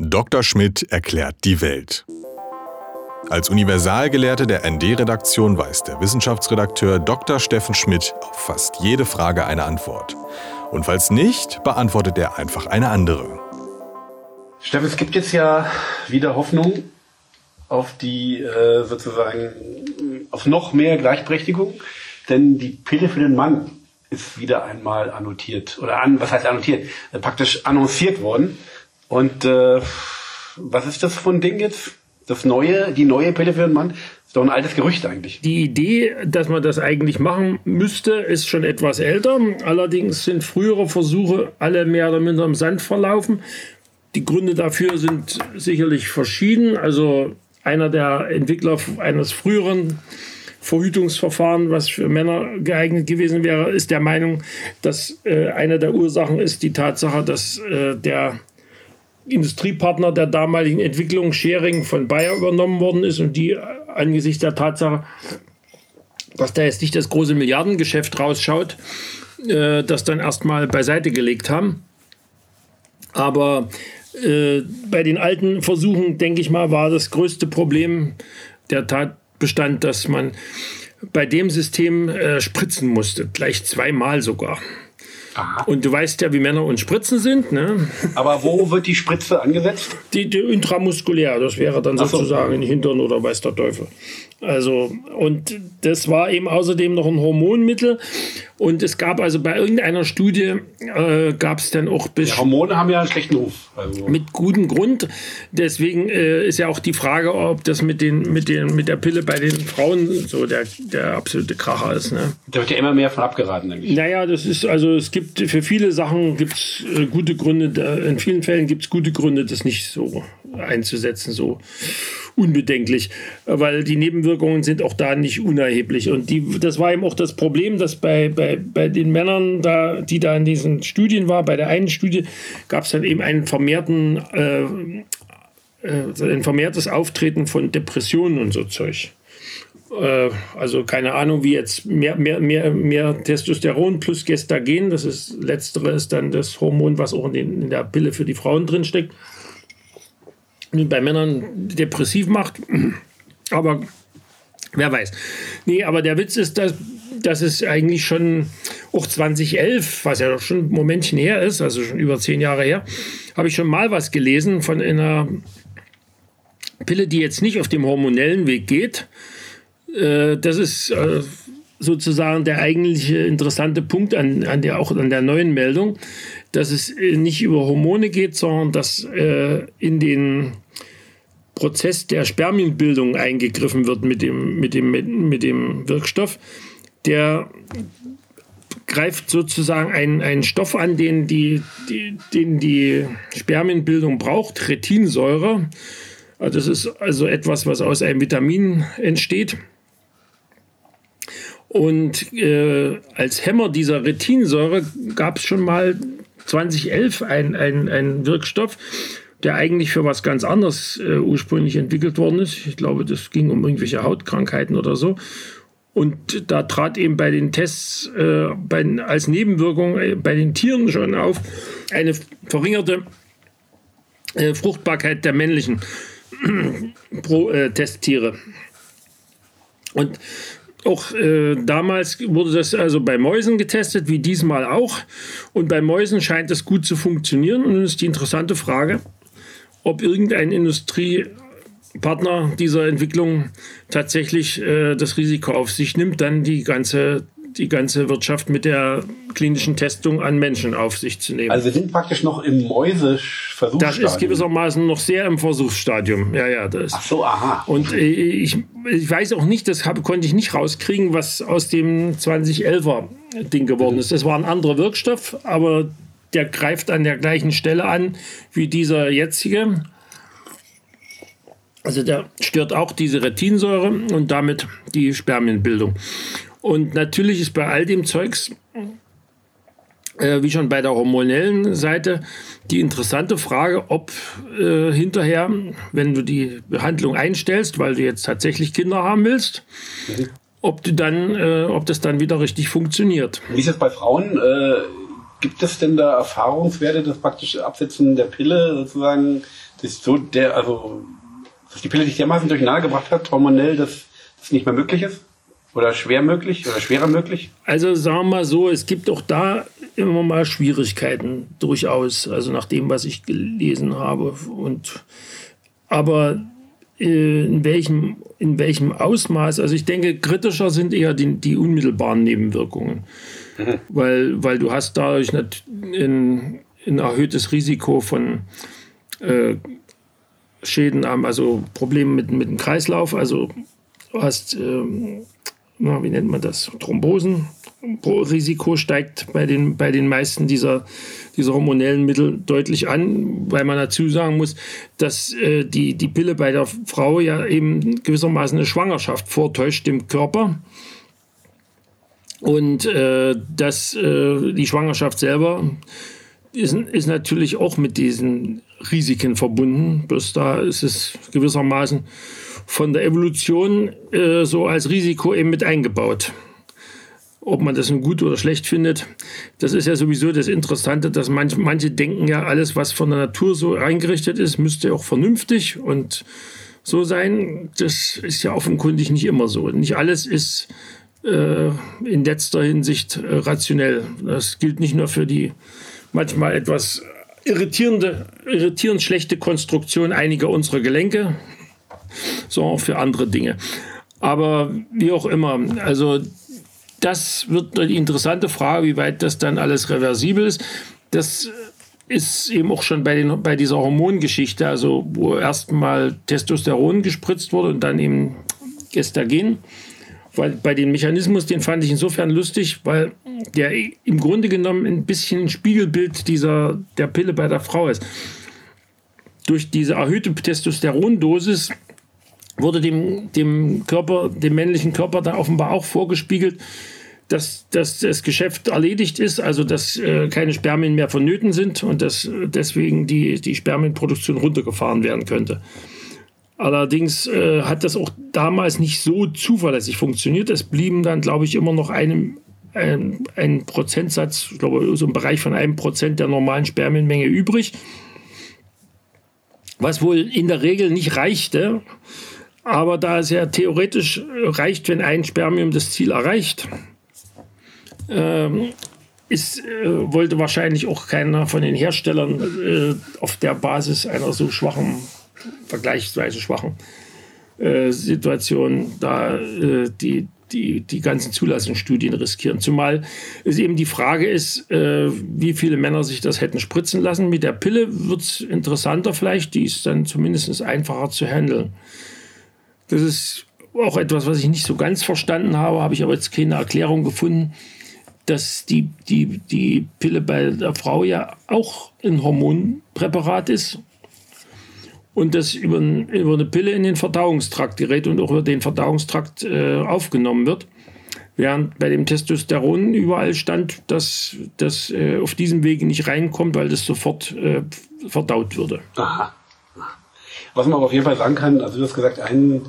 Dr. Schmidt erklärt die Welt. Als Universalgelehrte der ND-Redaktion weiß der Wissenschaftsredakteur Dr. Steffen Schmidt auf fast jede Frage eine Antwort. Und falls nicht, beantwortet er einfach eine andere. Steffen, es gibt jetzt ja wieder Hoffnung auf die äh, sozusagen auf noch mehr Gleichberechtigung, denn die Pille für den Mann ist wieder einmal annotiert oder an, was heißt annotiert, äh, praktisch annonciert worden. Und äh, was ist das für ein Ding jetzt? Das neue, die neue Pille für den Mann? Ist doch ein altes Gerücht eigentlich. Die Idee, dass man das eigentlich machen müsste, ist schon etwas älter. Allerdings sind frühere Versuche alle mehr oder minder im Sand verlaufen. Die Gründe dafür sind sicherlich verschieden. Also einer der Entwickler eines früheren Verhütungsverfahren, was für Männer geeignet gewesen wäre, ist der Meinung, dass äh, eine der Ursachen ist die Tatsache, dass äh, der Industriepartner der damaligen Entwicklung Schering von Bayer übernommen worden ist und die angesichts der Tatsache, dass da jetzt nicht das große Milliardengeschäft rausschaut, äh, das dann erstmal beiseite gelegt haben. Aber äh, bei den alten Versuchen, denke ich mal, war das größte Problem der Tatbestand, dass man bei dem System äh, spritzen musste, gleich zweimal sogar. Aha. Und du weißt ja, wie Männer und Spritzen sind. Ne? Aber wo wird die Spritze angesetzt? Die, die intramuskulär, das wäre dann sozusagen so. in Hintern oder weiß der Teufel. Also, und das war eben außerdem noch ein Hormonmittel. Und es gab also bei irgendeiner Studie, äh, gab es dann auch... Ja, Hormone haben ja einen schlechten Ruf. Also. Mit gutem Grund. Deswegen äh, ist ja auch die Frage, ob das mit, den, mit, den, mit der Pille bei den Frauen so der, der absolute Kracher ist. Ne? Da wird ja immer mehr von abgeraten, denke ich. Naja, das ist, also es gibt für viele Sachen gibt's äh, gute Gründe, in vielen Fällen gibt es gute Gründe, das nicht so einzusetzen, so unbedenklich, weil die Nebenwirkungen sind auch da nicht unerheblich. Und die, das war eben auch das Problem, dass bei, bei, bei den Männern, da, die da in diesen Studien waren, bei der einen Studie gab es dann eben einen vermehrten, äh, äh, ein vermehrtes Auftreten von Depressionen und so Zeug. Äh, also keine Ahnung, wie jetzt mehr, mehr, mehr, mehr Testosteron plus Gestagen, das ist letztere ist dann das Hormon, was auch in, den, in der Pille für die Frauen drinsteckt. steckt bei Männern depressiv macht. Aber wer weiß. Nee, aber der Witz ist, dass, dass es eigentlich schon auch 2011, was ja schon ein Momentchen her ist, also schon über zehn Jahre her, habe ich schon mal was gelesen von einer Pille, die jetzt nicht auf dem hormonellen Weg geht. Äh, das ist äh, sozusagen der eigentliche interessante Punkt an, an der, auch an der neuen Meldung dass es äh, nicht über Hormone geht, sondern dass äh, in den Prozess der Spermienbildung eingegriffen wird mit dem, mit dem, mit dem Wirkstoff. Der greift sozusagen einen, einen Stoff an, den die, die, den die Spermienbildung braucht, Retinsäure. Also das ist also etwas, was aus einem Vitamin entsteht. Und äh, als Hämmer dieser Retinsäure gab es schon mal 2011 ein, ein, ein Wirkstoff, der eigentlich für was ganz anderes äh, ursprünglich entwickelt worden ist. Ich glaube, das ging um irgendwelche Hautkrankheiten oder so. Und da trat eben bei den Tests äh, bei, als Nebenwirkung äh, bei den Tieren schon auf eine verringerte äh, Fruchtbarkeit der männlichen Pro, äh, Testtiere. Und auch äh, damals wurde das also bei Mäusen getestet, wie diesmal auch. Und bei Mäusen scheint das gut zu funktionieren. Und nun ist die interessante Frage, ob irgendein Industriepartner dieser Entwicklung tatsächlich äh, das Risiko auf sich nimmt, dann die ganze die ganze Wirtschaft mit der klinischen Testung an Menschen auf sich zu nehmen. Also wir sind praktisch noch im Mäuse-Versuchsstadium. Das ist gewissermaßen noch sehr im Versuchsstadium. Ja, ja, das. Ach so, aha. Und äh, ich, ich weiß auch nicht, das hab, konnte ich nicht rauskriegen, was aus dem 2011er Ding geworden mhm. ist. Das war ein anderer Wirkstoff, aber der greift an der gleichen Stelle an wie dieser jetzige. Also der stört auch diese Retinsäure und damit die Spermienbildung. Und natürlich ist bei all dem Zeugs, äh, wie schon bei der hormonellen Seite, die interessante Frage, ob äh, hinterher, wenn du die Behandlung einstellst, weil du jetzt tatsächlich Kinder haben willst, mhm. ob du dann, äh, ob das dann wieder richtig funktioniert. Wie ist es bei Frauen? Äh, gibt es denn da Erfahrungswerte, das praktische Absetzen der Pille sozusagen, das so der, also, dass die Pille sich dermaßen durcheinander gebracht hat, hormonell, dass es nicht mehr möglich ist? Oder schwer möglich oder schwerer möglich? Also sagen wir mal so, es gibt auch da immer mal Schwierigkeiten durchaus, also nach dem, was ich gelesen habe. Und, aber äh, in welchem, in welchem Ausmaß, also ich denke, kritischer sind eher die, die unmittelbaren Nebenwirkungen. Mhm. Weil, weil du hast dadurch ein, ein erhöhtes Risiko von äh, Schäden, also Problemen mit, mit dem Kreislauf, also du hast ähm, na, wie nennt man das, Thrombosen. Risiko steigt bei den, bei den meisten dieser, dieser hormonellen Mittel deutlich an, weil man dazu sagen muss, dass äh, die, die Pille bei der Frau ja eben gewissermaßen eine Schwangerschaft vortäuscht im Körper. Und äh, dass äh, die Schwangerschaft selber ist, ist natürlich auch mit diesen Risiken verbunden. Bloß da ist es gewissermaßen von der Evolution äh, so als Risiko eben mit eingebaut. Ob man das nun gut oder schlecht findet, das ist ja sowieso das Interessante, dass manch, manche denken ja, alles, was von der Natur so eingerichtet ist, müsste auch vernünftig und so sein. Das ist ja offenkundig nicht immer so. Nicht alles ist äh, in letzter Hinsicht äh, rationell. Das gilt nicht nur für die manchmal etwas irritierende, irritierend schlechte Konstruktion einiger unserer Gelenke, sondern auch für andere Dinge. Aber wie auch immer, also das wird die interessante Frage, wie weit das dann alles reversibel ist. Das ist eben auch schon bei, den, bei dieser Hormongeschichte, also wo erstmal Testosteron gespritzt wurde und dann eben Gestagen. Weil bei dem Mechanismus, den fand ich insofern lustig, weil der im Grunde genommen ein bisschen ein Spiegelbild dieser, der Pille bei der Frau ist. Durch diese erhöhte Testosterondosis wurde dem, dem Körper, dem männlichen Körper da offenbar auch vorgespiegelt, dass, dass das Geschäft erledigt ist, also dass äh, keine Spermien mehr vonnöten sind und dass deswegen die, die Spermienproduktion runtergefahren werden könnte. Allerdings äh, hat das auch damals nicht so zuverlässig funktioniert. Es blieben dann, glaube ich, immer noch einem, ein, ein Prozentsatz, ich glaube, so im Bereich von einem Prozent der normalen Spermienmenge übrig. Was wohl in der Regel nicht reichte, aber da es ja theoretisch reicht, wenn ein Spermium das Ziel erreicht, ähm, ist, äh, wollte wahrscheinlich auch keiner von den Herstellern äh, auf der Basis einer so schwachen, vergleichsweise schwachen äh, Situation da äh, die, die, die ganzen Zulassungsstudien riskieren. Zumal es eben die Frage ist, äh, wie viele Männer sich das hätten spritzen lassen. Mit der Pille wird es interessanter vielleicht, die ist dann zumindest einfacher zu handeln. Das ist auch etwas, was ich nicht so ganz verstanden habe, habe ich aber jetzt keine Erklärung gefunden, dass die, die, die Pille bei der Frau ja auch ein Hormonpräparat ist und das über, über eine Pille in den Verdauungstrakt gerät und auch über den Verdauungstrakt äh, aufgenommen wird. Während bei dem Testosteron überall stand, dass das äh, auf diesem Wege nicht reinkommt, weil das sofort äh, verdaut würde. Aha. Was man aber auf jeden Fall sagen kann, also du hast gesagt, ein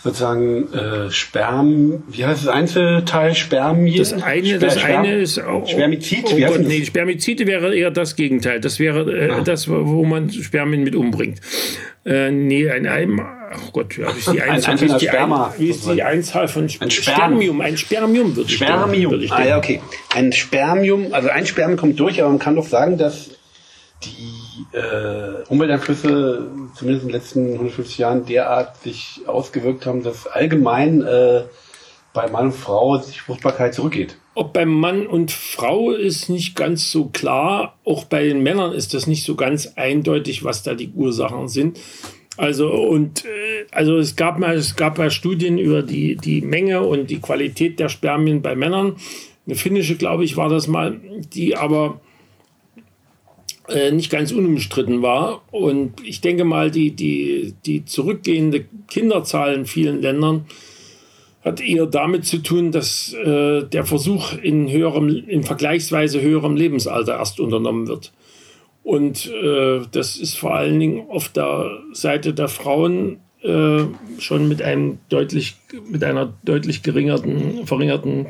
sozusagen äh, Sperm, wie heißt das Einzelteil Spermien? Das eine, Sper das Sperm eine ist auch, Spermizid. Oh, Gott, nee, Spermizide wäre eher das Gegenteil. Das wäre äh, ah. das, wo man Spermien mit umbringt. Äh, nee, ein Eimer. Oh Gott, ja, wie ist die Einzahl, ein wie ist die, Sperma, wie ist die Einzahl von Sp ein Spermium? Ein Spermium würde ich Spermium. Würde ich ah ja, okay. Ein Spermium, also ein Spermium kommt durch, aber man kann doch sagen, dass die äh, Umwelteinflüsse zumindest in den letzten 150 Jahren derart sich ausgewirkt haben, dass allgemein äh, bei Mann und Frau die Fruchtbarkeit zurückgeht. Ob beim Mann und Frau ist nicht ganz so klar. Auch bei den Männern ist das nicht so ganz eindeutig, was da die Ursachen sind. Also und äh, also es gab mal es gab mal Studien über die die Menge und die Qualität der Spermien bei Männern. Eine finnische, glaube ich, war das mal, die aber nicht ganz unumstritten war. Und ich denke mal, die, die, die zurückgehende Kinderzahl in vielen Ländern hat eher damit zu tun, dass äh, der Versuch in höherem, in vergleichsweise höherem Lebensalter erst unternommen wird. Und äh, das ist vor allen Dingen auf der Seite der Frauen äh, schon mit einem deutlich, mit einer deutlich geringerten, verringerten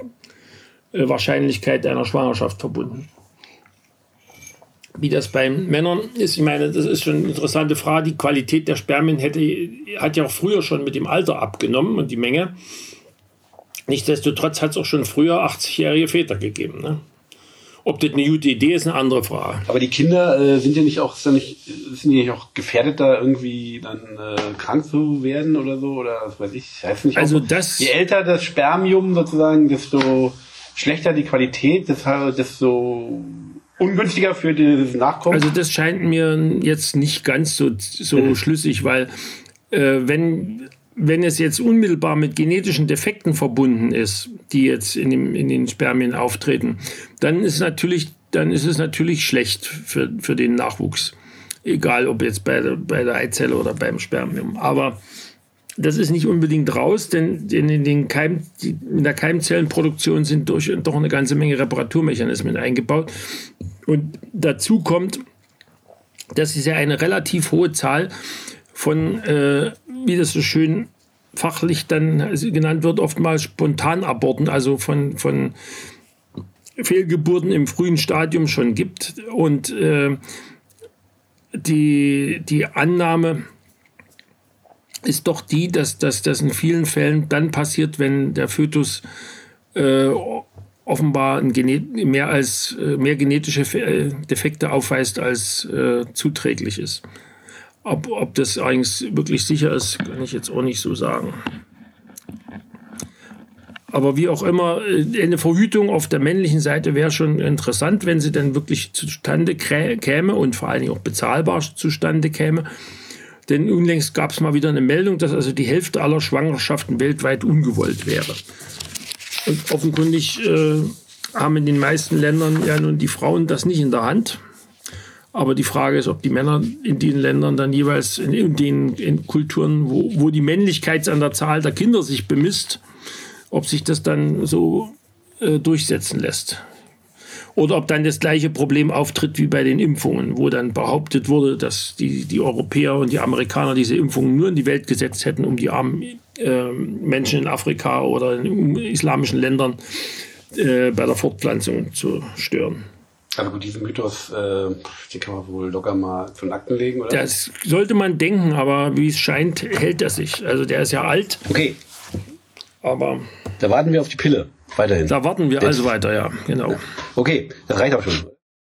äh, Wahrscheinlichkeit einer Schwangerschaft verbunden. Wie das bei Männern ist. Ich meine, das ist schon eine interessante Frage. Die Qualität der Spermien hätte, hat ja auch früher schon mit dem Alter abgenommen und die Menge. Nichtsdestotrotz hat es auch schon früher 80-jährige Väter gegeben. Ne? Ob das eine gute Idee ist, eine andere Frage. Aber die Kinder äh, sind ja nicht auch, sind, nicht, sind die nicht auch gefährdet, da irgendwie dann äh, krank zu werden oder so? Oder was weiß ich. Heißt nicht also auch, das, je älter das Spermium sozusagen, desto schlechter die Qualität, desto ungünstiger für das Nachkommen. Also das scheint mir jetzt nicht ganz so, so mhm. schlüssig, weil äh, wenn wenn es jetzt unmittelbar mit genetischen Defekten verbunden ist, die jetzt in, dem, in den Spermien auftreten, dann ist, natürlich, dann ist es natürlich schlecht für, für den Nachwuchs. Egal ob jetzt bei der, bei der Eizelle oder beim Spermium. Aber das ist nicht unbedingt raus, denn in, den Keim, in der Keimzellenproduktion sind durch, doch eine ganze Menge Reparaturmechanismen eingebaut. Und dazu kommt, dass es ja eine relativ hohe Zahl von, äh, wie das so schön fachlich dann genannt wird, oftmals Spontanaborten, also von, von Fehlgeburten im frühen Stadium schon gibt. Und äh, die, die Annahme ist doch die, dass, das in vielen Fällen dann passiert, wenn der Fötus äh, offenbar mehr als äh, mehr genetische äh, Defekte aufweist, als äh, zuträglich ist. Ob, ob das eigentlich wirklich sicher ist, kann ich jetzt auch nicht so sagen. Aber wie auch immer, äh, eine Verhütung auf der männlichen Seite wäre schon interessant, wenn sie dann wirklich zustande käme und vor allen Dingen auch bezahlbar zustande käme. Denn unlängst gab es mal wieder eine Meldung, dass also die Hälfte aller Schwangerschaften weltweit ungewollt wäre. Und offenkundig äh, haben in den meisten Ländern ja nun die Frauen das nicht in der Hand. Aber die Frage ist, ob die Männer in den Ländern dann jeweils in, in den in Kulturen, wo, wo die Männlichkeit an der Zahl der Kinder sich bemisst, ob sich das dann so äh, durchsetzen lässt. Oder ob dann das gleiche Problem auftritt wie bei den Impfungen, wo dann behauptet wurde, dass die, die Europäer und die Amerikaner diese Impfungen nur in die Welt gesetzt hätten, um die armen äh, Menschen in Afrika oder in islamischen Ländern äh, bei der Fortpflanzung zu stören. Aber gut, diesen Mythos, äh, den kann man wohl locker mal zu Nacken legen, oder? Das sollte man denken, aber wie es scheint, hält er sich. Also der ist ja alt. Okay. Aber. Da warten wir auf die Pille. Weiterhin. Da warten wir also weiter, ja, genau. Okay, das reicht auch schon.